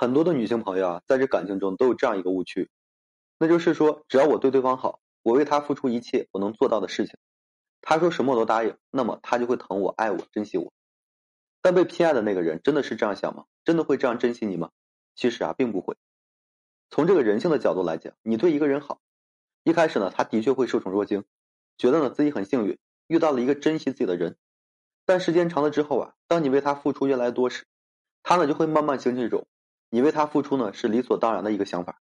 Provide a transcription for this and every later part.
很多的女性朋友啊，在这感情中都有这样一个误区，那就是说，只要我对对方好，我为他付出一切我能做到的事情，他说什么我都答应，那么他就会疼我、爱我、珍惜我。但被偏爱的那个人真的是这样想吗？真的会这样珍惜你吗？其实啊，并不会。从这个人性的角度来讲，你对一个人好，一开始呢，他的确会受宠若惊，觉得呢自己很幸运，遇到了一个珍惜自己的人。但时间长了之后啊，当你为他付出越来越多时，他呢就会慢慢形成一种。你为他付出呢，是理所当然的一个想法。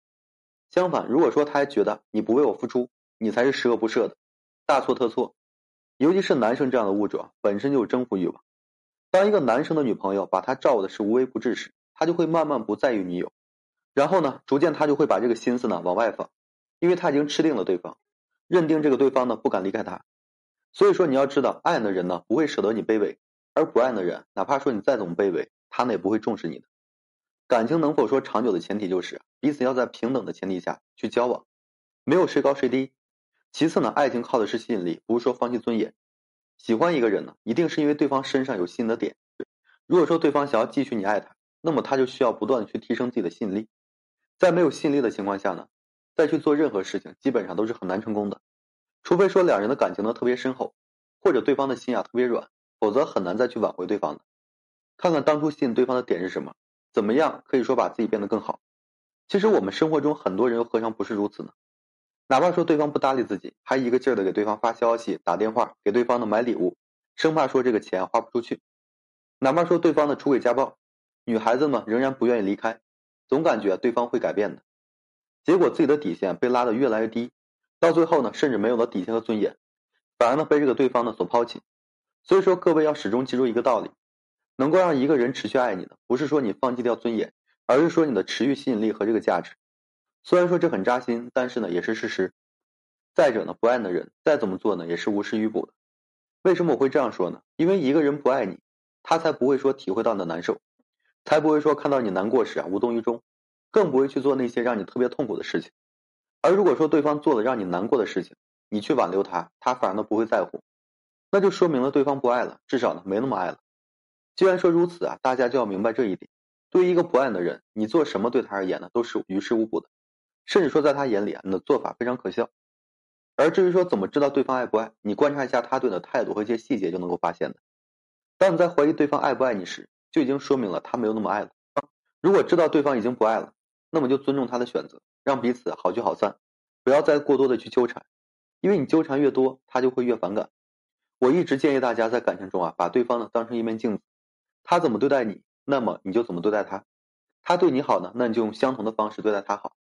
相反，如果说他还觉得你不为我付出，你才是十恶不赦的，大错特错。尤其是男生这样的物种，本身就有征服欲望。当一个男生的女朋友把他照顾的是无微不至时，他就会慢慢不在意女友，然后呢，逐渐他就会把这个心思呢往外放，因为他已经吃定了对方，认定这个对方呢不敢离开他。所以说，你要知道，爱的人呢不会舍得你卑微，而不爱的人，哪怕说你再怎么卑微，他呢也不会重视你的。感情能否说长久的前提就是彼此要在平等的前提下去交往，没有谁高谁低。其次呢，爱情靠的是吸引力，不是说放弃尊严。喜欢一个人呢，一定是因为对方身上有吸引的点。如果说对方想要继续你爱他，那么他就需要不断的去提升自己的吸引力。在没有吸引力的情况下呢，再去做任何事情基本上都是很难成功的。除非说两人的感情呢特别深厚，或者对方的心啊特别软，否则很难再去挽回对方的。看看当初吸引对方的点是什么。怎么样可以说把自己变得更好？其实我们生活中很多人又何尝不是如此呢？哪怕说对方不搭理自己，还一个劲儿的给对方发消息、打电话，给对方的买礼物，生怕说这个钱花不出去。哪怕说对方的出轨家暴，女孩子们仍然不愿意离开，总感觉对方会改变的。结果自己的底线被拉得越来越低，到最后呢，甚至没有了底线和尊严，反而呢被这个对方呢所抛弃。所以说，各位要始终记住一个道理。能够让一个人持续爱你的，不是说你放弃掉尊严，而是说你的持续吸引力和这个价值。虽然说这很扎心，但是呢也是事实。再者呢，不爱的人再怎么做呢，也是无事于补的。为什么我会这样说呢？因为一个人不爱你，他才不会说体会到你的难受，才不会说看到你难过时啊无动于衷，更不会去做那些让你特别痛苦的事情。而如果说对方做了让你难过的事情，你去挽留他，他反而呢不会在乎，那就说明了对方不爱了，至少呢没那么爱了。既然说如此啊，大家就要明白这一点：对于一个不爱的人，你做什么对他而言呢，都是于事无补的，甚至说在他眼里啊，你的做法非常可笑。而至于说怎么知道对方爱不爱，你观察一下他对你的态度和一些细节就能够发现的。当你在怀疑对方爱不爱你时，就已经说明了他没有那么爱了。如果知道对方已经不爱了，那么就尊重他的选择，让彼此好聚好散，不要再过多的去纠缠，因为你纠缠越多，他就会越反感。我一直建议大家在感情中啊，把对方呢当成一面镜子。他怎么对待你，那么你就怎么对待他。他对你好呢，那你就用相同的方式对待他好。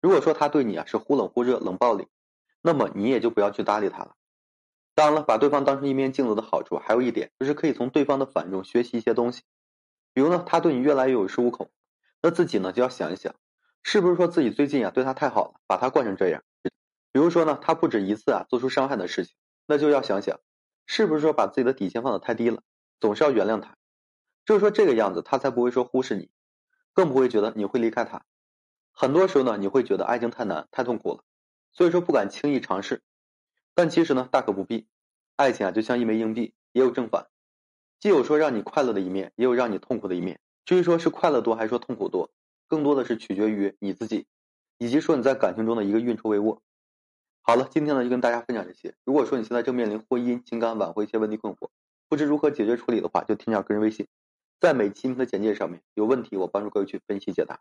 如果说他对你啊是忽冷忽热、冷暴力，那么你也就不要去搭理他了。当然了，把对方当成一面镜子的好处还有一点，就是可以从对方的反中学习一些东西。比如呢，他对你越来越有恃无恐，那自己呢就要想一想，是不是说自己最近啊对他太好了，把他惯成这样。比如说呢，他不止一次啊做出伤害的事情，那就要想想，是不是说把自己的底线放得太低了，总是要原谅他。就是说这个样子，他才不会说忽视你，更不会觉得你会离开他。很多时候呢，你会觉得爱情太难、太痛苦了，所以说不敢轻易尝试。但其实呢，大可不必。爱情啊，就像一枚硬币，也有正反，既有说让你快乐的一面，也有让你痛苦的一面。至于说是快乐多还是说痛苦多，更多的是取决于你自己，以及说你在感情中的一个运筹帷幄。好了，今天呢就跟大家分享这些。如果说你现在正面临婚姻、情感挽回一些问题困惑，不知如何解决处理的话，就添加个人微信。在每期的简介上面有问题，我帮助各位去分析解答。